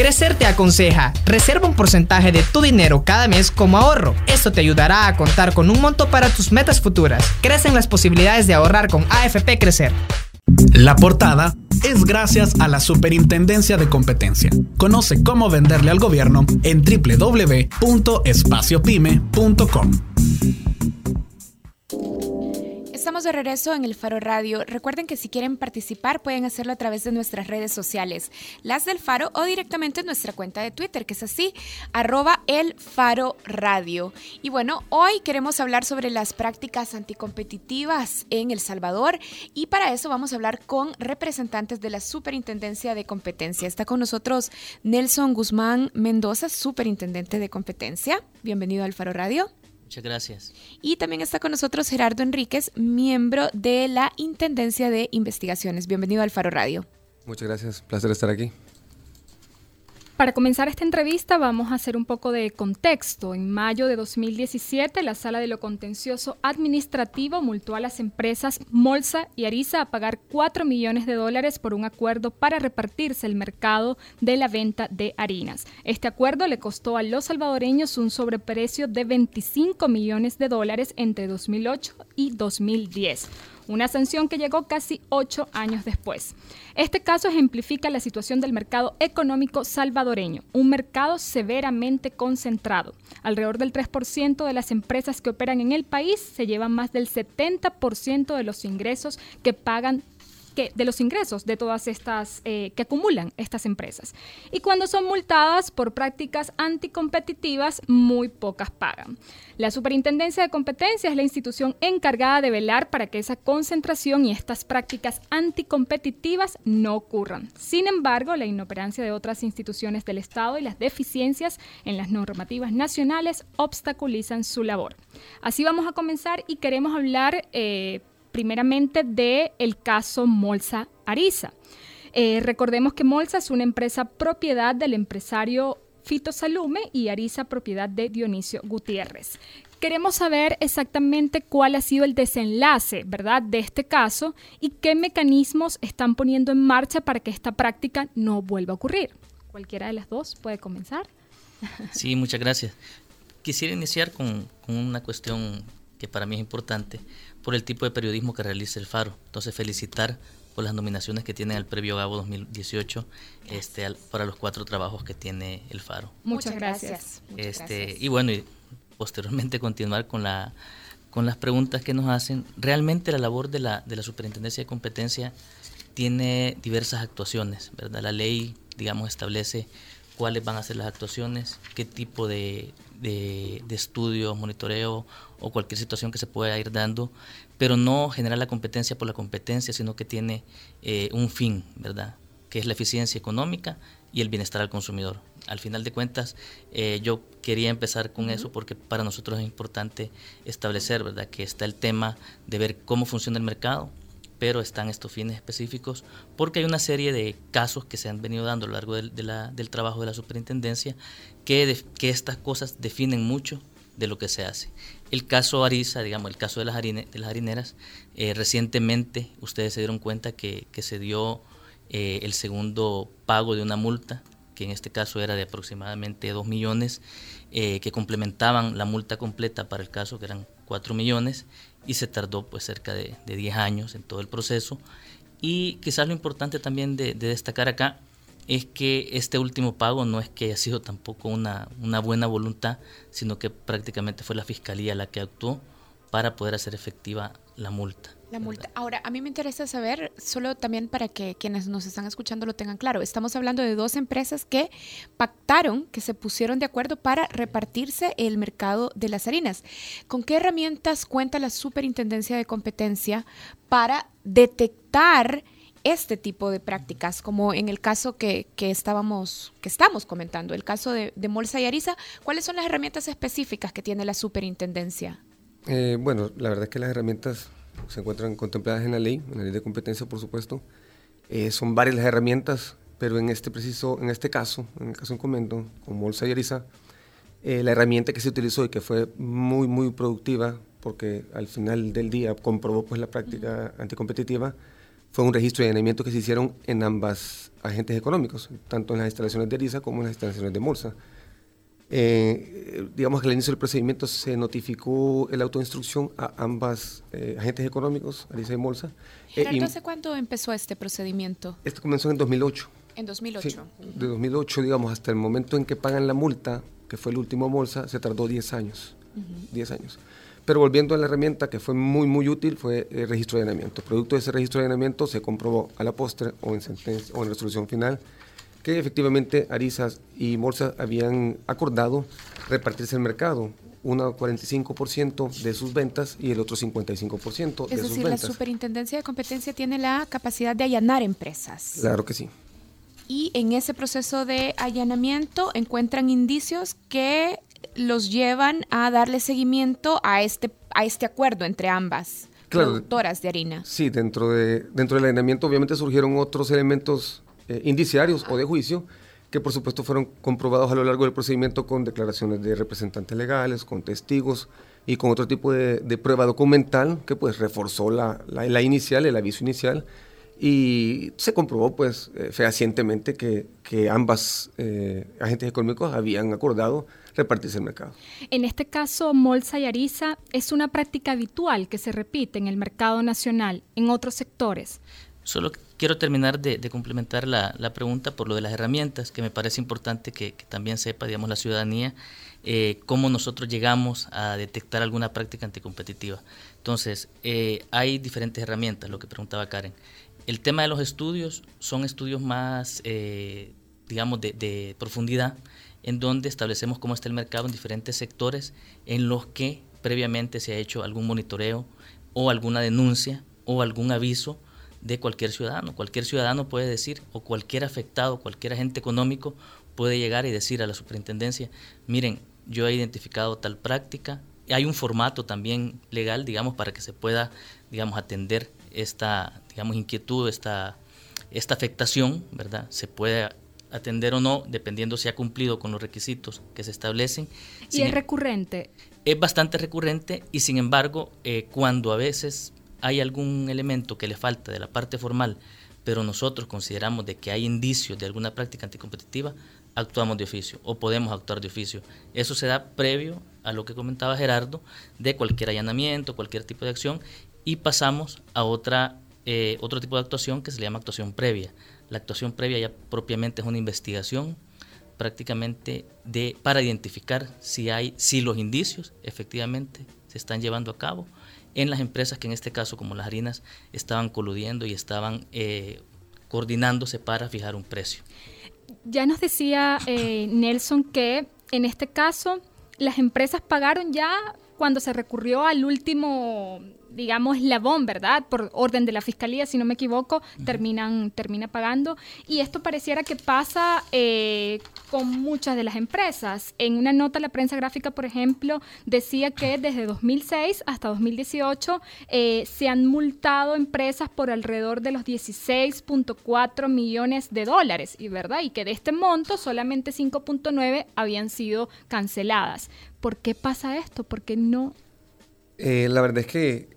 Crecer te aconseja, reserva un porcentaje de tu dinero cada mes como ahorro. Esto te ayudará a contar con un monto para tus metas futuras. Crecen las posibilidades de ahorrar con AFP Crecer. La portada es gracias a la Superintendencia de Competencia. Conoce cómo venderle al gobierno en www.espaciopyme.com. Estamos de regreso en el Faro Radio. Recuerden que si quieren participar pueden hacerlo a través de nuestras redes sociales, las del Faro o directamente en nuestra cuenta de Twitter, que es así, arroba el Faro Radio. Y bueno, hoy queremos hablar sobre las prácticas anticompetitivas en El Salvador y para eso vamos a hablar con representantes de la Superintendencia de Competencia. Está con nosotros Nelson Guzmán Mendoza, Superintendente de Competencia. Bienvenido al Faro Radio. Muchas gracias. Y también está con nosotros Gerardo Enríquez, miembro de la Intendencia de Investigaciones. Bienvenido al Faro Radio. Muchas gracias, placer estar aquí. Para comenzar esta entrevista vamos a hacer un poco de contexto. En mayo de 2017, la Sala de lo Contencioso Administrativo multó a las empresas Molsa y Arisa a pagar 4 millones de dólares por un acuerdo para repartirse el mercado de la venta de harinas. Este acuerdo le costó a los salvadoreños un sobreprecio de 25 millones de dólares entre 2008 y 2010 una sanción que llegó casi ocho años después. Este caso ejemplifica la situación del mercado económico salvadoreño, un mercado severamente concentrado. Alrededor del 3% de las empresas que operan en el país se llevan más del 70% de los ingresos que pagan de los ingresos de todas estas eh, que acumulan estas empresas. Y cuando son multadas por prácticas anticompetitivas, muy pocas pagan. La Superintendencia de Competencia es la institución encargada de velar para que esa concentración y estas prácticas anticompetitivas no ocurran. Sin embargo, la inoperancia de otras instituciones del Estado y las deficiencias en las normativas nacionales obstaculizan su labor. Así vamos a comenzar y queremos hablar eh, primeramente del el caso Molsa Arisa. Eh, recordemos que Molsa es una empresa propiedad del empresario Fito Salume y Arisa propiedad de Dionisio Gutiérrez. Queremos saber exactamente cuál ha sido el desenlace, ¿verdad?, de este caso y qué mecanismos están poniendo en marcha para que esta práctica no vuelva a ocurrir. Cualquiera de las dos puede comenzar. Sí, muchas gracias. Quisiera iniciar con, con una cuestión que para mí es importante por el tipo de periodismo que realiza el Faro. Entonces, felicitar por las nominaciones que tiene el Previo Gabo 2018 este, para los cuatro trabajos que tiene el Faro. Muchas gracias. este, Y bueno, y posteriormente continuar con, la, con las preguntas que nos hacen. Realmente la labor de la, de la Superintendencia de Competencia tiene diversas actuaciones, ¿verdad? La ley, digamos, establece cuáles van a ser las actuaciones, qué tipo de, de, de estudio, monitoreo o cualquier situación que se pueda ir dando, pero no generar la competencia por la competencia, sino que tiene eh, un fin, ¿verdad? Que es la eficiencia económica y el bienestar al consumidor. Al final de cuentas, eh, yo quería empezar con eso porque para nosotros es importante establecer, ¿verdad? Que está el tema de ver cómo funciona el mercado, pero están estos fines específicos porque hay una serie de casos que se han venido dando a lo largo del, del trabajo de la superintendencia que, que estas cosas definen mucho de lo que se hace. El caso Arisa, digamos, el caso de las, de las harineras, eh, recientemente ustedes se dieron cuenta que, que se dio eh, el segundo pago de una multa, que en este caso era de aproximadamente 2 millones, eh, que complementaban la multa completa para el caso, que eran 4 millones, y se tardó pues cerca de, de 10 años en todo el proceso. Y quizás lo importante también de, de destacar acá es que este último pago no es que haya sido tampoco una, una buena voluntad, sino que prácticamente fue la fiscalía la que actuó para poder hacer efectiva la multa. La multa. Ahora, a mí me interesa saber, solo también para que quienes nos están escuchando lo tengan claro, estamos hablando de dos empresas que pactaron, que se pusieron de acuerdo para repartirse el mercado de las harinas. ¿Con qué herramientas cuenta la Superintendencia de Competencia para detectar este tipo de prácticas, como en el caso que, que estábamos, que estamos comentando, el caso de, de, Molsa y Arisa, ¿cuáles son las herramientas específicas que tiene la superintendencia? Eh, bueno, la verdad es que las herramientas se encuentran contempladas en la ley, en la ley de competencia, por supuesto. Eh, son varias las herramientas, pero en este preciso, en este caso, en el caso en comento, con Molsa y Arisa, eh, la herramienta que se utilizó y que fue muy, muy productiva, porque al final del día comprobó pues la práctica anticompetitiva, fue un registro de allanamiento que se hicieron en ambas agentes económicos, tanto en las instalaciones de Arisa como en las instalaciones de Molsa. Eh, digamos que al inicio del procedimiento se notificó el auto de instrucción a ambas eh, agentes económicos, Arisa y Molsa. Eh, Gerardo, ¿hace cuánto empezó este procedimiento? Este comenzó en 2008. En 2008. de 2008, digamos, hasta el momento en que pagan la multa, que fue el último Molsa, se tardó 10 años. 10 años. Pero volviendo a la herramienta que fue muy, muy útil, fue el registro de allanamiento. Producto de ese registro de allanamiento se comprobó a la postre o en, sentencia, o en resolución final que efectivamente Arisas y Morsa habían acordado repartirse el mercado, una 45% de sus ventas y el otro 55% de sus ventas. Es decir, la Superintendencia de Competencia tiene la capacidad de allanar empresas. Claro que sí. Y en ese proceso de allanamiento encuentran indicios que los llevan a darle seguimiento a este, a este acuerdo entre ambas productoras de harina. Sí, dentro, de, dentro del allanamiento obviamente surgieron otros elementos eh, indiciarios o de juicio que por supuesto fueron comprobados a lo largo del procedimiento con declaraciones de representantes legales, con testigos y con otro tipo de, prueba documental que pues reforzó la, la, inicial, el aviso inicial y se comprobó pues eh, fehacientemente que, que ambas eh, agentes económicos habían acordado repartirse el mercado. En este caso, Molsa y Arisa es una práctica habitual que se repite en el mercado nacional, en otros sectores. Solo quiero terminar de, complementar la, pregunta por lo de las herramientas, que me parece importante que, también sepa, digamos, la ciudadanía, eh, cómo nosotros llegamos a detectar alguna práctica anticompetitiva. Entonces, eh, hay diferentes herramientas, lo que preguntaba Karen. El tema de los estudios son estudios más, eh, digamos, de, de profundidad, en donde establecemos cómo está el mercado en diferentes sectores en los que previamente se ha hecho algún monitoreo o alguna denuncia o algún aviso de cualquier ciudadano. Cualquier ciudadano puede decir, o cualquier afectado, cualquier agente económico puede llegar y decir a la superintendencia, miren, yo he identificado tal práctica. Hay un formato también legal, digamos, para que se pueda, digamos, atender esta, digamos, inquietud, esta, esta afectación, ¿verdad? Se puede atender o no, dependiendo si ha cumplido con los requisitos que se establecen. ¿Y es recurrente? Es bastante recurrente y sin embargo, eh, cuando a veces hay algún elemento que le falta de la parte formal, pero nosotros consideramos de que hay indicios de alguna práctica anticompetitiva, actuamos de oficio o podemos actuar de oficio. Eso se da previo a lo que comentaba Gerardo de cualquier allanamiento, cualquier tipo de acción y pasamos a otra, eh, otro tipo de actuación que se le llama actuación previa. La actuación previa ya propiamente es una investigación prácticamente de, para identificar si, hay, si los indicios efectivamente se están llevando a cabo en las empresas que en este caso, como las harinas, estaban coludiendo y estaban eh, coordinándose para fijar un precio. Ya nos decía eh, Nelson que en este caso las empresas pagaron ya cuando se recurrió al último digamos, eslabón, ¿verdad? Por orden de la fiscalía, si no me equivoco, terminan, termina pagando. Y esto pareciera que pasa eh, con muchas de las empresas. En una nota la prensa gráfica, por ejemplo, decía que desde 2006 hasta 2018 eh, se han multado empresas por alrededor de los 16.4 millones de dólares, y verdad, y que de este monto solamente 5.9 habían sido canceladas. ¿Por qué pasa esto? ¿Por qué no eh, la verdad es que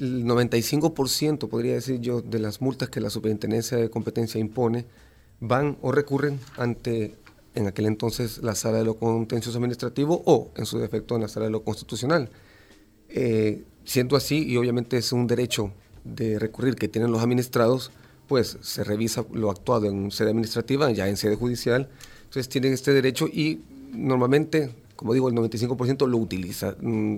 el 95%, podría decir yo, de las multas que la Superintendencia de Competencia impone van o recurren ante, en aquel entonces, la Sala de lo Contencioso Administrativo o, en su defecto, en la Sala de lo Constitucional. Eh, siendo así, y obviamente es un derecho de recurrir que tienen los administrados, pues se revisa lo actuado en sede administrativa, ya en sede judicial, entonces tienen este derecho y normalmente, como digo, el 95% lo utiliza. Mm,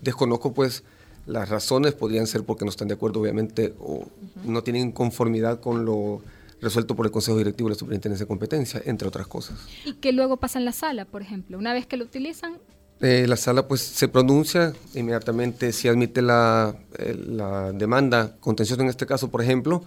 desconozco pues las razones podrían ser porque no están de acuerdo, obviamente, o no tienen conformidad con lo resuelto por el Consejo Directivo de la Superintendencia de Competencia, entre otras cosas. ¿Y qué luego pasa en la sala, por ejemplo? Una vez que lo utilizan... Eh, la sala pues se pronuncia inmediatamente si admite la, eh, la demanda contenciosa en este caso, por ejemplo,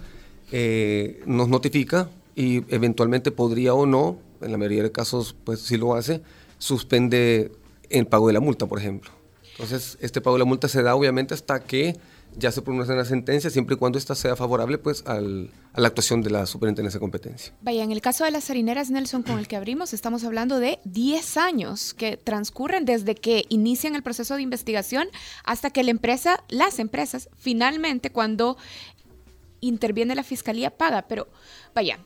eh, nos notifica y eventualmente podría o no, en la mayoría de casos pues si lo hace, suspende el pago de la multa, por ejemplo. Entonces, este pago de la multa se da obviamente hasta que ya se pronuncia la sentencia, siempre y cuando ésta sea favorable pues, a la actuación de la superintendencia de competencia. Vaya, en el caso de las harineras Nelson con el que abrimos, estamos hablando de 10 años que transcurren desde que inician el proceso de investigación hasta que la empresa, las empresas, finalmente cuando interviene la fiscalía, paga. Pero vaya,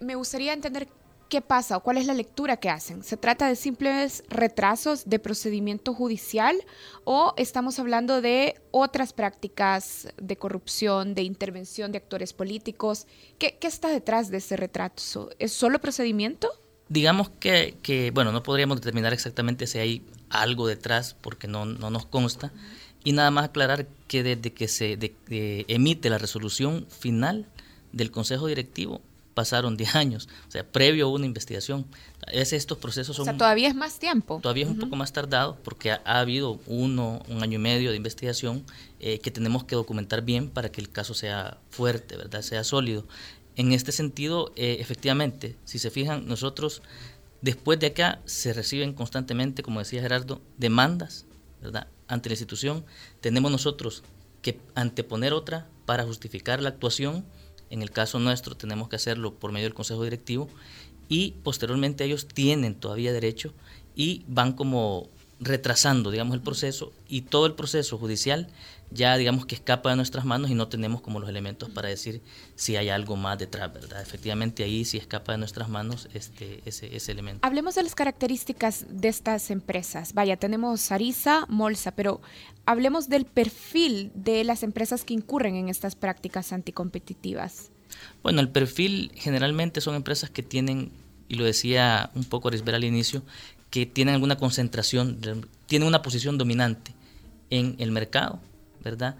me gustaría entender ¿Qué pasa o cuál es la lectura que hacen? ¿Se trata de simples retrasos de procedimiento judicial o estamos hablando de otras prácticas de corrupción, de intervención de actores políticos? ¿Qué, está detrás de ese retraso? ¿Es solo procedimiento? Digamos que, bueno, no podríamos determinar exactamente si hay algo detrás porque no, nos consta. Y nada más aclarar que desde que se emite la resolución final del Consejo Directivo pasaron 10 años, o sea, previo a una investigación. Es, estos procesos son... O sea, todavía es más tiempo. Todavía es un poco más tardado porque ha, habido uno, un año y medio de investigación eh, que tenemos que documentar bien para que el caso sea fuerte, ¿verdad? Sea sólido. En este sentido, eh, efectivamente, si se fijan, nosotros después de acá se reciben constantemente, como decía Gerardo, demandas, ¿verdad? Ante la institución. Tenemos nosotros que anteponer otra para justificar la actuación en el caso nuestro tenemos que hacerlo por medio del Consejo Directivo y posteriormente ellos tienen todavía derecho y van como retrasando, digamos, el proceso y todo el proceso judicial ya, digamos, que escapa de nuestras manos y no tenemos como los elementos para decir si hay algo más detrás, ¿verdad? Efectivamente ahí sí escapa de nuestras manos este, ese, ese elemento. Hablemos de las características de estas empresas. Vaya, tenemos Arisa, Molsa, pero hablemos del perfil de las empresas que incurren en estas prácticas anticompetitivas. Bueno, el perfil generalmente son empresas que tienen, y lo decía un poco Arisber al inicio, que tienen alguna concentración, tienen una posición dominante en el mercado, ¿verdad?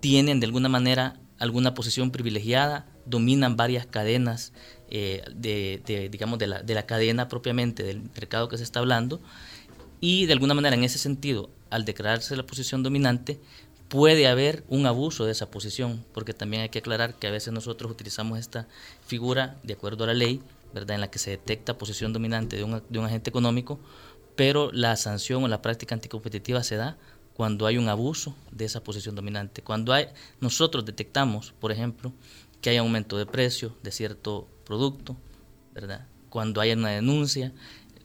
Tienen de alguna manera alguna posición privilegiada, dominan varias cadenas eh, de, digamos, la, de la cadena propiamente del mercado que se está hablando, y de alguna manera en ese sentido, al declararse la posición dominante, puede haber un abuso de esa posición, porque también hay que aclarar que a veces nosotros utilizamos esta figura de acuerdo a la ley ¿verdad? en la que se detecta posición dominante de un, de un agente económico, pero la sanción o la práctica anticompetitiva se da cuando hay un abuso de esa posición dominante. Cuando hay, nosotros detectamos, por ejemplo, que hay aumento de precio de cierto producto, ¿verdad? cuando hay una denuncia,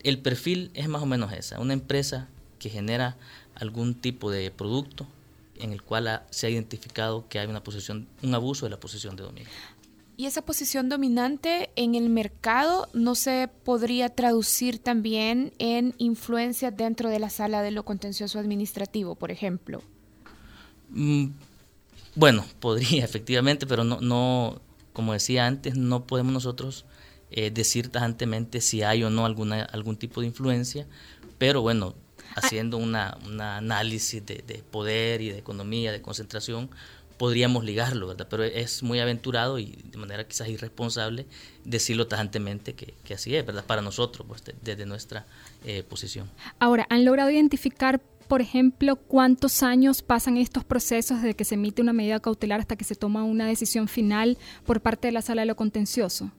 el perfil es más o menos esa, una empresa que genera algún tipo de producto en el cual se ha identificado que hay una posición, un abuso de la posición de dominio. Y esa posición dominante en el mercado no se podría traducir también en influencia dentro de la sala de lo contencioso administrativo, por ejemplo. Mm, bueno, podría efectivamente, pero no, no, como decía antes, no podemos nosotros eh, decir tajantemente si hay o no alguna, algún tipo de influencia, pero bueno, ah. haciendo una, un análisis de, de poder y de economía, de concentración, podríamos ligarlo, ¿verdad? Pero es muy aventurado y de manera quizás irresponsable decirlo tajantemente que, que así es, ¿verdad? Para nosotros, pues, desde nuestra eh, posición. Ahora, ¿han logrado identificar, por ejemplo, cuántos años pasan estos procesos desde que se emite una medida cautelar hasta que se toma una decisión final por parte de la sala de lo contencioso?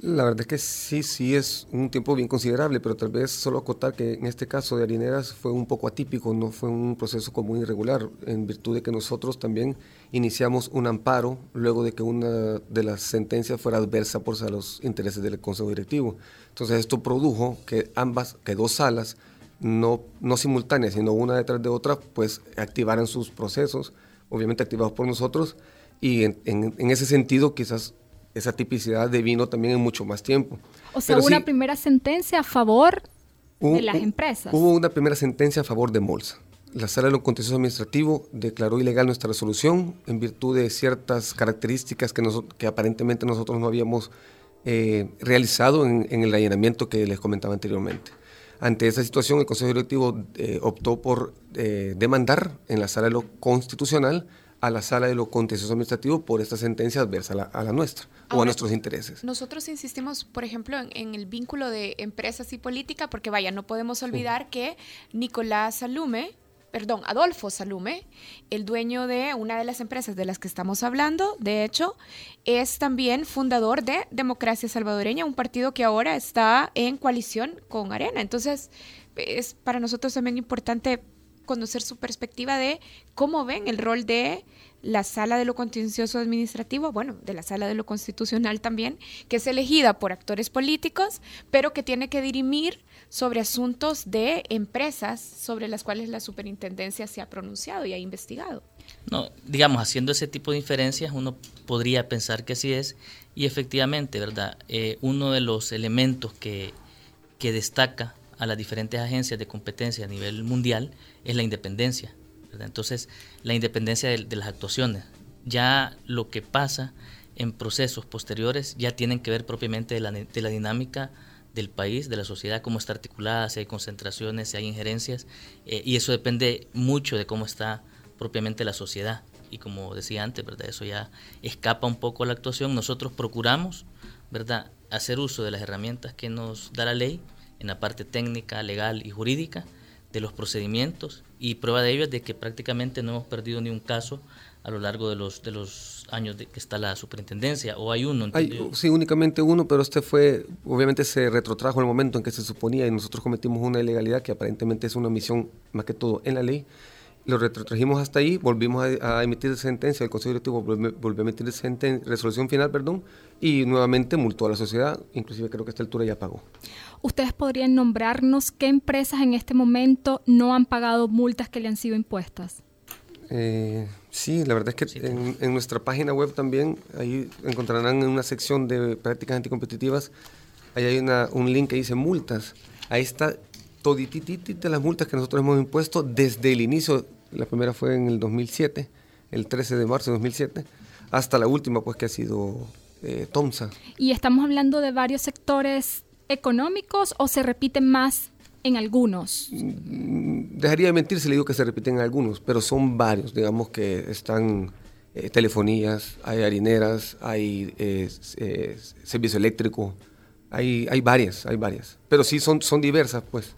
La verdad es que sí, sí es un tiempo bien considerable, pero tal vez solo acotar que en este caso de harineras fue un poco atípico, no fue un proceso común y irregular, en virtud de que nosotros también iniciamos un amparo luego de que una de las sentencias fuera adversa por los intereses del Consejo Directivo. Entonces esto produjo que ambas, que dos salas, no, no simultáneas, sino una detrás de otra, pues activaran sus procesos, obviamente activados por nosotros, y en, en ese sentido quizás esa tipicidad de vino también en mucho más tiempo. O sea, hubo una primera sentencia a favor de las empresas. Hubo una primera sentencia a favor de Molsa. La Sala de lo Contencioso Administrativo declaró ilegal nuestra resolución en virtud de ciertas características que, que aparentemente nosotros no habíamos eh, realizado en, el allanamiento que les comentaba anteriormente. Ante esa situación, el Consejo Directivo eh, optó por eh, demandar en la Sala de lo Constitucional a la sala de lo contencioso administrativo por esta sentencia adversa a la, nuestra o a nuestros intereses. Nosotros insistimos, por ejemplo, en, el vínculo de empresas y política, porque vaya, no podemos olvidar que Nicolás Salume, perdón, Adolfo Salume, el dueño de una de las empresas de las que estamos hablando, de hecho, es también fundador de Democracia Salvadoreña, un partido que ahora está en coalición con Arena. Entonces, es para nosotros también importante conocer su perspectiva de cómo ven el rol de la sala de lo contencioso administrativo, bueno, de la sala de lo constitucional también, que es elegida por actores políticos, pero que tiene que dirimir sobre asuntos de empresas sobre las cuales la superintendencia se ha pronunciado y ha investigado. No, digamos, haciendo ese tipo de inferencias, uno podría pensar que así es, y efectivamente, ¿verdad? Eh, uno de los elementos que, que destaca a las diferentes agencias de competencia a nivel mundial es la independencia. Entonces, la independencia de, las actuaciones. Ya lo que pasa en procesos posteriores ya tienen que ver propiamente de la, de la dinámica del país, de la sociedad, cómo está articulada, si hay concentraciones, si hay injerencias, eh, y eso depende mucho de cómo está propiamente la sociedad. Y como decía antes, ¿verdad? Eso ya escapa un poco a la actuación. Nosotros procuramos, ¿verdad?, hacer uso de las herramientas que nos da la ley en la parte técnica, legal y jurídica de los procedimientos y prueba de ello es de que prácticamente no hemos perdido ni un caso a lo largo de los de los años de que está la superintendencia o hay uno hay, sí únicamente uno pero este fue obviamente se retrotrajo en el momento en que se suponía y nosotros cometimos una ilegalidad que aparentemente es una omisión más que todo en la ley lo retrotrajimos hasta ahí, volvimos a, emitir sentencia, el Consejo Directivo volvió, a emitir resolución final, perdón, y nuevamente multó a la sociedad, inclusive creo que a esta altura ya pagó. ¿Ustedes podrían nombrarnos qué empresas en este momento no han pagado multas que le han sido impuestas? Eh, sí, la verdad es que en, nuestra página web también, ahí encontrarán en una sección de prácticas anticompetitivas, ahí hay una, un link que dice multas. Ahí está todititita las multas que nosotros hemos impuesto desde el inicio la primera fue en el 2007, el 13 de marzo de 2007, hasta la última, pues que ha sido eh, Tomsa. ¿Y estamos hablando de varios sectores económicos o se repiten más en algunos? Mm, dejaría de mentir si le digo que se repiten en algunos, pero son varios, digamos que están eh, telefonías, hay harineras, hay eh, servicio eléctrico, hay, hay varias, hay varias, pero sí son, son diversas, pues.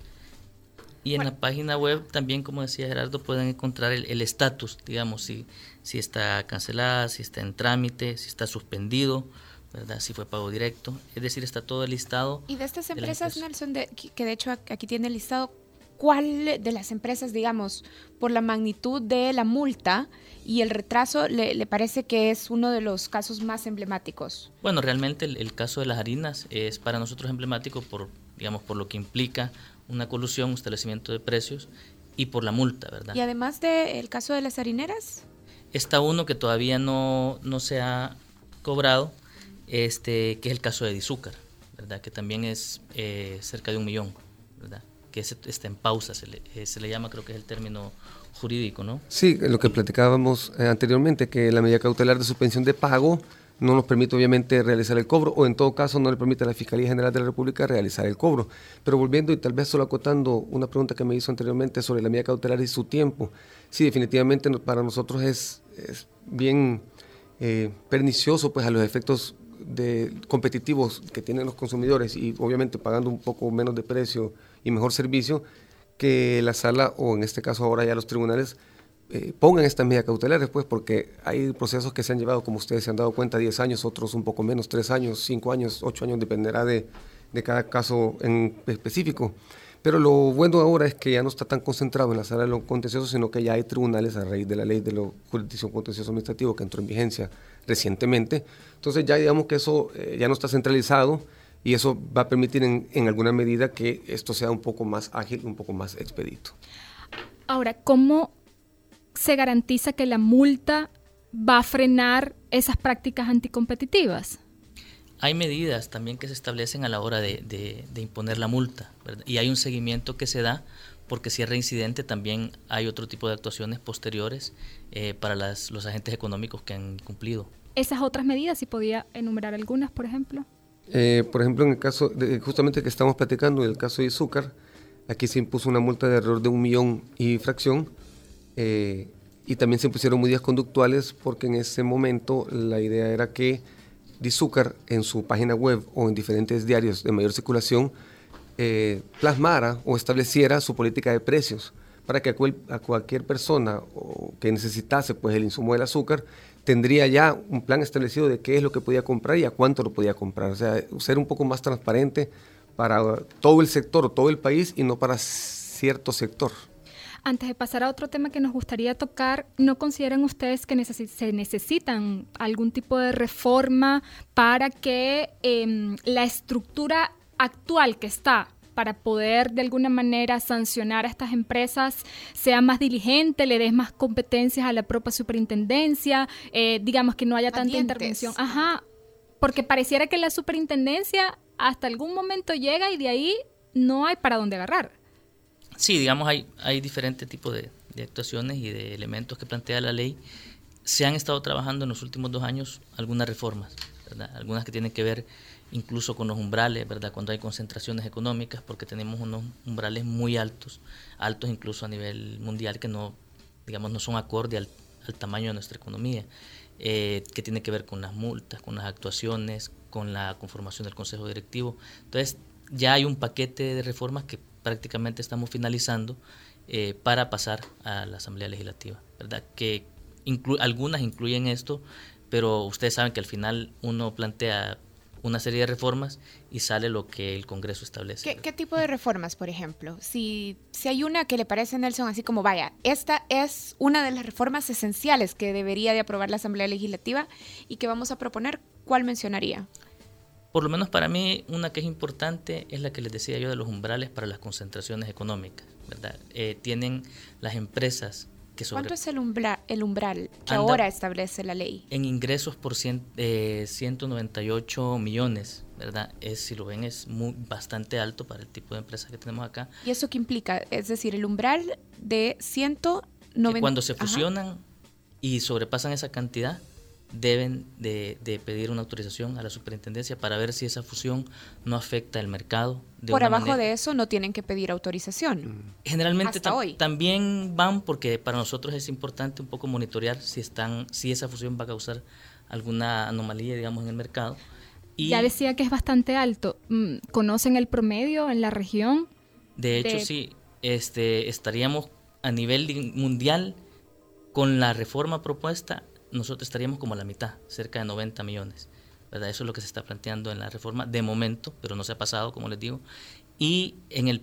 Y en la página web también, como decía Gerardo, pueden encontrar el estatus, digamos, si, si está cancelada, si está en trámite, si está suspendido, ¿verdad? si fue pago directo. Es decir, está todo el listado. Y de estas empresas, Nelson, de, que de hecho aquí tiene el listado, ¿cuál de las empresas, digamos, por la magnitud de la multa y el retraso, le, le parece que es uno de los casos más emblemáticos? Bueno, realmente el, el caso de las harinas es para nosotros emblemático por, digamos, por lo que implica una colusión, un establecimiento de precios y por la multa, ¿verdad? Y además del caso de las harineras. Está uno que todavía no, no se ha cobrado, este, que es el caso de Dizúcar, ¿verdad? Que también es eh, cerca de un millón, ¿verdad? Que está en pausa, se le, eh, se le llama, creo que es el término jurídico, ¿no? Sí, lo que platicábamos eh, anteriormente, que la medida cautelar de suspensión de pago no nos permite obviamente realizar el cobro o en todo caso no le permite a la Fiscalía General de la República realizar el cobro. Pero volviendo y tal vez solo acotando una pregunta que me hizo anteriormente sobre la medida cautelar y su tiempo, sí, definitivamente para nosotros es, bien eh, pernicioso pues a los efectos de competitivos que tienen los consumidores y obviamente pagando un poco menos de precio y mejor servicio que la sala o en este caso ahora ya los tribunales eh, pongan estas medidas cautelares, pues, porque hay procesos que se han llevado, como ustedes se han dado cuenta, 10 años, otros un poco menos, 3 años, 5 años, 8 años, dependerá de, de, cada caso en específico. Pero lo bueno ahora es que ya no está tan concentrado en la sala de lo contencioso, sino que ya hay tribunales a raíz de la ley de la jurisdicción contencioso administrativo que entró en vigencia recientemente. Entonces ya digamos que eso eh, ya no está centralizado y eso va a permitir en, en alguna medida que esto sea un poco más ágil, un poco más expedito. Ahora, ¿cómo se garantiza que la multa va a frenar esas prácticas anticompetitivas? Hay medidas también que se establecen a la hora de, imponer la multa y hay un seguimiento que se da porque si es reincidente también hay otro tipo de actuaciones posteriores eh, para los agentes económicos que han cumplido. Esas otras medidas, si podía enumerar algunas, por ejemplo. Eh, por ejemplo, en el caso, de, justamente que estamos platicando, en el caso de azúcar, aquí se impuso una multa de error de un millón y fracción eh, y también se pusieron medidas conductuales porque en ese momento la idea era que Dizúcar en su página web o en diferentes diarios de mayor circulación eh, plasmara o estableciera su política de precios para que a, cualquier persona que necesitase pues el insumo del azúcar tendría ya un plan establecido de qué es lo que podía comprar y a cuánto lo podía comprar. O sea, ser un poco más transparente para todo el sector, todo el país y no para cierto sector. Antes de pasar a otro tema que nos gustaría tocar, ¿no consideran ustedes que se necesitan algún tipo de reforma para que em, la estructura actual que está para poder de alguna manera sancionar a estas empresas sea más diligente, le des más competencias a la propia superintendencia, eh, digamos que no haya tanta intervención. Ajá, porque pareciera que la superintendencia hasta algún momento llega y de ahí no hay para dónde agarrar. Sí, digamos, hay, hay diferentes tipos de, actuaciones y de elementos que plantea la ley. Se han estado trabajando en los últimos dos años algunas reformas, algunas que tienen que ver incluso con los umbrales, ¿verdad? Cuando hay concentraciones económicas, porque tenemos unos umbrales muy altos, altos incluso a nivel mundial, que no, digamos, no son acorde al, tamaño de nuestra economía, eh, que tiene que ver con las multas, con las actuaciones, con la conformación del Consejo Directivo. Entonces, ya hay un paquete de reformas que prácticamente estamos finalizando eh, para pasar a la Asamblea Legislativa, ¿verdad? Que algunas incluyen esto, pero ustedes saben que al final uno plantea una serie de reformas y sale lo que el Congreso establece. ¿Qué, tipo de reformas, por ejemplo? Si, si hay una que le parece a Nelson así como, vaya, esta es una de las reformas esenciales que debería de aprobar la Asamblea Legislativa y que vamos a proponer, ¿cuál mencionaría? Por lo menos para mí, una que es importante es la que les decía yo de los umbrales para las concentraciones económicas, ¿verdad? Eh, tienen las empresas ¿Cuánto es el, el umbral que ahora establece la ley? En ingresos por 198 millones, ¿verdad? Es, si lo ven, es muy, bastante alto para el tipo de empresa que tenemos acá. ¿Y eso qué implica? Es decir, el umbral de 190... cuando se fusionan y sobrepasan esa cantidad, deben de, pedir una autorización a la superintendencia para ver si esa fusión no afecta el mercado. Por abajo de eso no tienen que pedir autorización. Mm. Generalmente también van porque para nosotros es importante un poco monitorear si están, si esa fusión va a causar alguna anomalía, digamos, en el mercado. Y ya decía que es bastante alto. Mm, ¿Conocen el promedio en la región? De hecho, sí. Este, estaríamos a nivel mundial con la reforma propuesta nosotros estaríamos como a la mitad, cerca de 90 millones. ¿verdad? Eso es lo que se está planteando en la reforma de momento, pero no se ha pasado, como les digo. Y en el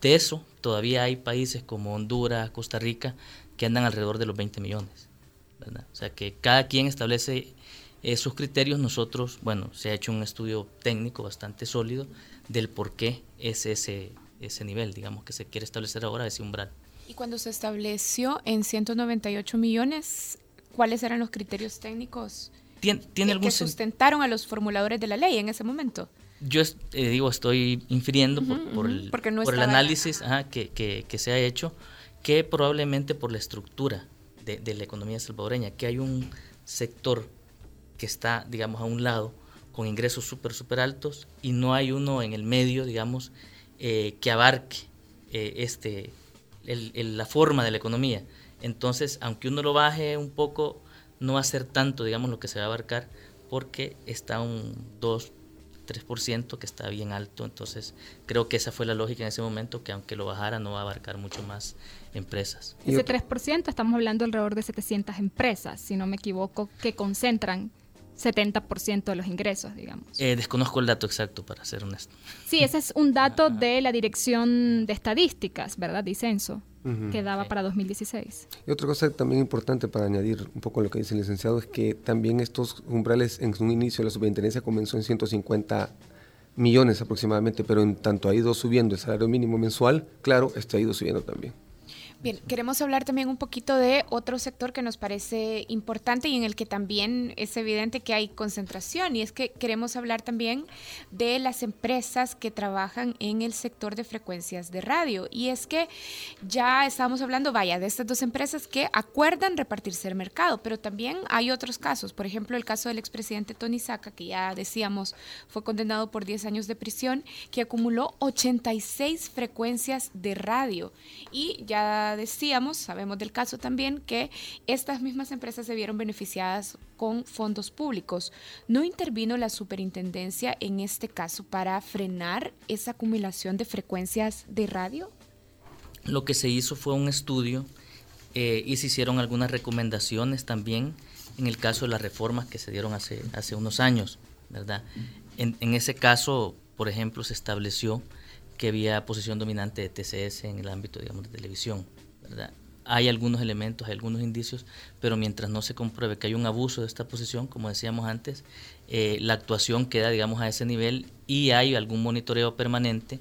de eso todavía hay países como Honduras, Costa Rica, que andan alrededor de los 20 millones. ¿verdad? O sea que cada quien establece eh, sus criterios. Nosotros, bueno, se ha hecho un estudio técnico bastante sólido del por qué es ese, ese nivel, digamos, que se quiere establecer ahora, ese umbral. Y cuando se estableció en 198 millones, cuáles eran los criterios técnicos ¿Tiene, tiene que, sustentaron a los formuladores de la ley en ese momento. Yo eh, digo, estoy infiriendo por, el, por el, análisis que, que, se ha hecho, que probablemente por la estructura de, de, la economía salvadoreña, que hay un sector que está, digamos, a un lado con ingresos súper, súper altos y no hay uno en el medio, digamos, eh, que abarque eh, este, el, la forma de la economía. Entonces, aunque uno lo baje un poco, no va a ser tanto, digamos, lo que se va a abarcar, porque está un 2, 3% que está bien alto. Entonces, creo que esa fue la lógica en ese momento, que aunque lo bajara, no va a abarcar mucho más empresas. Ese 3%, estamos hablando alrededor de 700 empresas, si no me equivoco, que concentran 70% de los ingresos, digamos. Eh, desconozco el dato exacto, para ser honesto. Sí, ese es un dato de la Dirección de Estadísticas, ¿verdad? Dicenso que daba para 2016. Y otra cosa también importante para añadir un poco lo que dice el licenciado es que también estos umbrales en un inicio la superintendencia comenzó en 150 millones aproximadamente, pero en tanto ha ido subiendo el salario mínimo mensual, claro, este ha ido subiendo también. Bien, queremos hablar también un poquito de otro sector que nos parece importante y en el que también es evidente que hay concentración y es que queremos hablar también de las empresas que trabajan en el sector de frecuencias de radio. Y es que ya estamos hablando, vaya, de estas dos empresas que acuerdan repartirse el mercado, pero también hay otros casos, por ejemplo el caso del expresidente Tony Saca, que ya decíamos fue condenado por 10 años de prisión, que acumuló 86 frecuencias de radio. Y ya decíamos, sabemos del caso también, que estas mismas empresas se vieron beneficiadas con fondos públicos. ¿No intervino la superintendencia en este caso para frenar esa acumulación de frecuencias de radio? Lo que se hizo fue un estudio eh, y se hicieron algunas recomendaciones también en el caso de las reformas que se dieron hace, hace unos años, ¿verdad? En, en ese caso, por ejemplo, se estableció que había posición dominante de TCS en el ámbito, digamos, de televisión. Hay algunos elementos, hay algunos indicios, pero mientras no se compruebe que hay un abuso de esta posición, como decíamos antes, eh, la actuación queda, digamos, a ese nivel y hay algún monitoreo permanente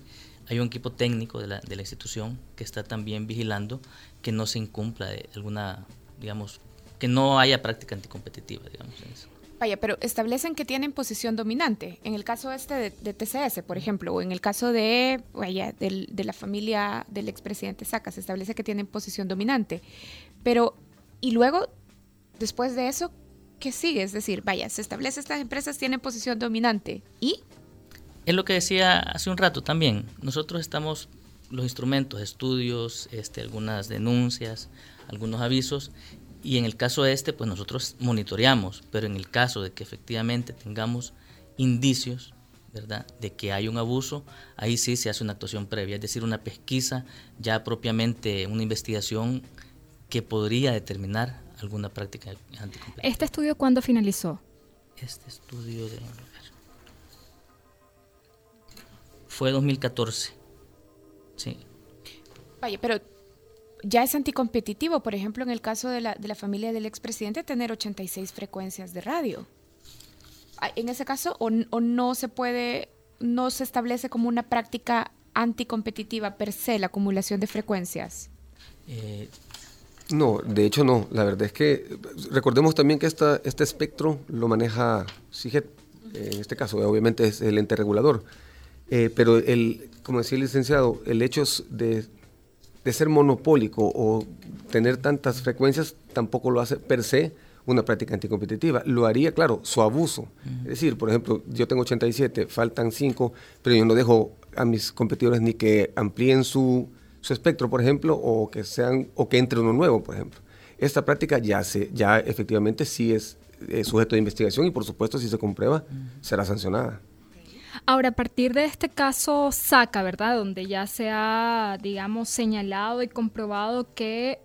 hay un equipo técnico de la, de la institución que está también vigilando que no se incumpla de alguna, digamos, que no haya práctica anticompetitiva, digamos. Vaya, pero establecen que tienen posición dominante. En el caso este de, TCS, por ejemplo, o en el caso de, vaya, de la familia del expresidente Saca, se establece que tienen posición dominante. Pero, y luego, después de eso, ¿qué sigue? Es decir, vaya, se establece estas empresas tienen posición dominante. ¿Y? Es lo que decía hace un rato también. Nosotros estamos, los instrumentos, estudios, este, algunas denuncias, algunos avisos, y en el caso de este, pues nosotros monitoreamos, pero en el caso de que efectivamente tengamos indicios, ¿verdad?, de que hay un abuso, ahí sí se hace una actuación previa, es decir, una pesquisa, ya propiamente una investigación que podría determinar alguna práctica anticompetitiva. ¿Este estudio cuándo finalizó? Este estudio de... Fue 2014. Sí. Vaya, pero ya es anticompetitivo, por ejemplo, en el caso de la, de la familia del expresidente, tener 86 frecuencias de radio. Ah, en ese caso, o, no se puede, no se establece como una práctica anticompetitiva per se la acumulación de frecuencias. Eh, no, de hecho no. La verdad es que recordemos también que esta, este espectro lo maneja CIGET, en este caso obviamente es el ente regulador. Eh, pero el, como decía el licenciado, el hecho de de ser monopólico o tener tantas frecuencias tampoco lo hace per se una práctica anticompetitiva. Lo haría, claro, su abuso. Es decir, por ejemplo, yo tengo 87, faltan 5, pero yo no dejo a mis competidores ni que amplíen su, su espectro, por ejemplo, o que, sean, o que entre uno nuevo, por ejemplo. Esta práctica ya, se, ya efectivamente sí es eh, sujeto de investigación y por supuesto si se comprueba será sancionada. Ahora, a partir de este caso SACA, ¿verdad? Donde ya se ha, digamos, señalado y comprobado que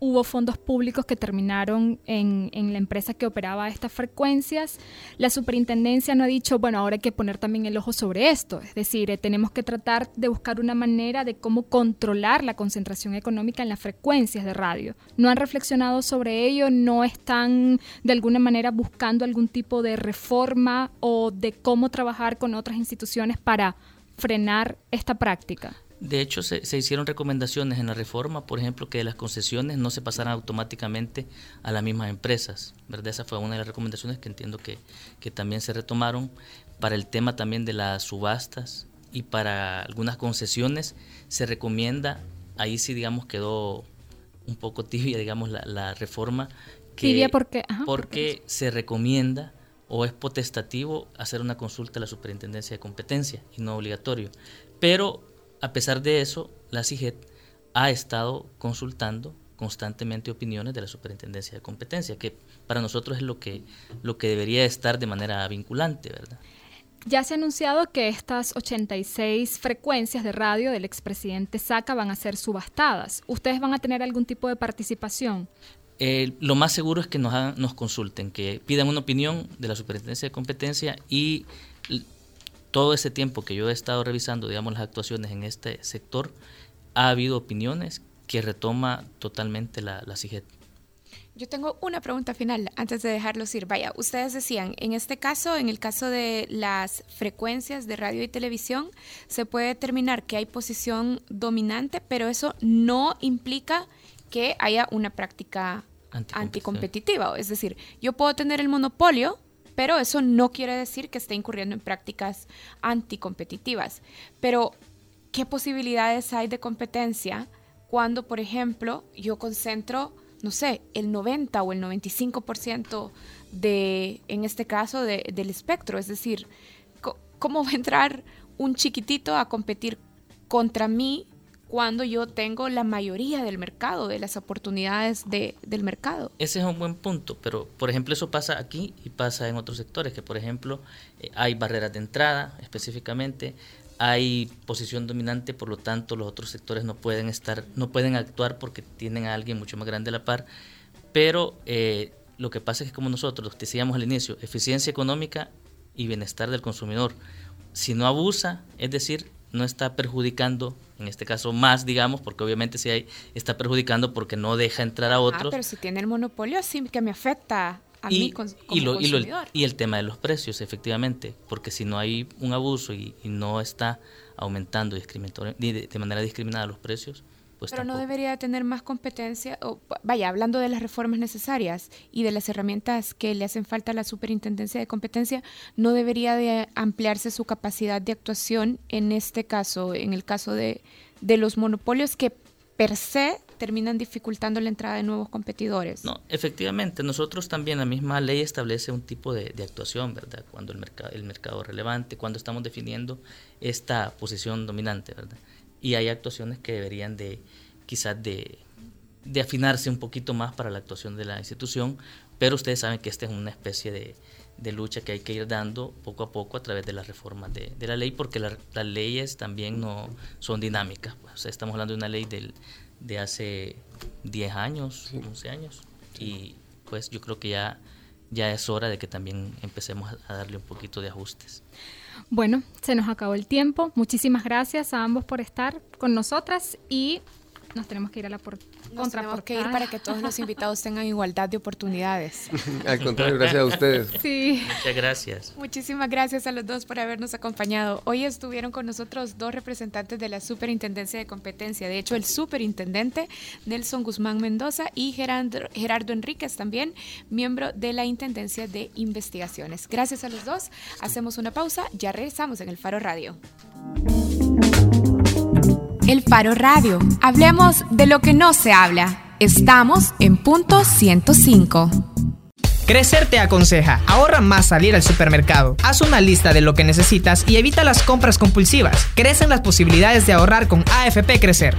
hubo fondos públicos que terminaron en, la empresa que operaba estas frecuencias. La superintendencia no ha dicho, bueno, ahora hay que poner también el ojo sobre esto. Es decir, eh, tenemos que tratar de buscar una manera de cómo controlar la concentración económica en las frecuencias de radio. No han reflexionado sobre ello, no están de alguna manera buscando algún tipo de reforma o de cómo trabajar con otras instituciones para frenar esta práctica. De hecho, se, hicieron recomendaciones en la reforma, por ejemplo, que las concesiones no se pasaran automáticamente a las mismas empresas. ¿verdad? Esa fue una de las recomendaciones que entiendo que, también se retomaron. Para el tema también de las subastas y para algunas concesiones se recomienda, ahí sí digamos quedó un poco tibia, digamos, la, reforma. Que, tibia porque, porque se recomienda o es potestativo hacer una consulta a la superintendencia de competencia y no obligatorio. Pero a pesar de eso, la CIGET ha estado consultando constantemente opiniones de la Superintendencia de Competencia, que para nosotros es lo que, lo que debería estar de manera vinculante, ¿verdad? Ya se ha anunciado que estas 86 frecuencias de radio del expresidente Saca van a ser subastadas. ¿Ustedes van a tener algún tipo de participación? Eh, lo más seguro es que nos, nos consulten, que pidan una opinión de la Superintendencia de Competencia y todo ese tiempo que yo he estado revisando, digamos, las actuaciones en este sector, ha habido opiniones que retoma totalmente la, la CIGET. Yo tengo una pregunta final antes de dejarlos ir. Vaya, ustedes decían, en este caso, en el caso de las frecuencias de radio y televisión, se puede determinar que hay posición dominante, pero eso no implica que haya una práctica anticompetitiva. Es decir, yo puedo tener el monopolio, pero eso no quiere decir que esté incurriendo en prácticas anticompetitivas. Pero, ¿qué posibilidades hay de competencia cuando, por ejemplo, yo concentro, no sé, el 90 o el 95% de, en este caso, del espectro? Es decir, ¿cómo va a entrar un chiquitito a competir contra mí cuando yo tengo la mayoría del mercado, de las oportunidades de, del mercado. Ese es un buen punto, pero por ejemplo eso pasa aquí y pasa en otros sectores, que por ejemplo eh, hay barreras de entrada específicamente, hay posición dominante, por lo tanto los otros sectores no pueden estar, no pueden actuar porque tienen a alguien mucho más grande a la par, pero eh, lo que pasa es que como nosotros decíamos al inicio, eficiencia económica y bienestar del consumidor, si no abusa, es decir, no está perjudicando, en este caso más, digamos, porque obviamente si hay, está perjudicando porque no deja entrar a ah, otros. pero si tiene el monopolio, sí que me afecta a mí como consumidor. y, el tema de los precios, efectivamente, porque si no hay un abuso y, no está aumentando de, de manera discriminada los precios, pues Pero no debería tener más competencia, o, vaya, hablando de las reformas necesarias y de las herramientas que le hacen falta a la superintendencia de competencia, no debería de ampliarse su capacidad de actuación en este caso, en el caso de, de los monopolios que per se terminan dificultando la entrada de nuevos competidores. No, efectivamente, nosotros también, la misma ley establece un tipo de, actuación, ¿verdad? Cuando el mercado, el mercado es relevante, cuando estamos definiendo esta posición dominante, ¿verdad? Y hay actuaciones que deberían de, quizás de, de afinarse un poquito más para la actuación de la institución, pero ustedes saben que esta es una especie de, de lucha que hay que ir dando poco a poco a través de las reformas de, de la ley, porque las leyes también no son dinámicas. Pues. O sea, estamos hablando de una ley del, de hace 10 años, 11 años. Y pues yo creo que ya, ya es hora de que también empecemos a darle un poquito de ajustes. Bueno, se nos acabó el tiempo. Muchísimas gracias a ambos por estar con nosotras y nos tenemos que ir a la por nos tenemos que ir para que todos los invitados tengan igualdad de oportunidades. Al contrario, gracias a ustedes. Sí. Muchas gracias. Muchísimas gracias a los dos por habernos acompañado. Hoy estuvieron con nosotros dos representantes de la Superintendencia de Competencia. De hecho, el superintendente Nelson Guzmán Mendoza y Gerardo, Gerardo Enríquez también, miembro de la Intendencia de Investigaciones. Gracias a los dos. Hacemos una pausa. Ya regresamos en el Faro Radio. El Faro Radio. Hablemos de lo que no se habla. Estamos en punto 105. Crecer te aconseja, ahorra más salir al supermercado. Haz una lista de lo que necesitas y evita las compras compulsivas. Crecen las posibilidades de ahorrar con AFP Crecer.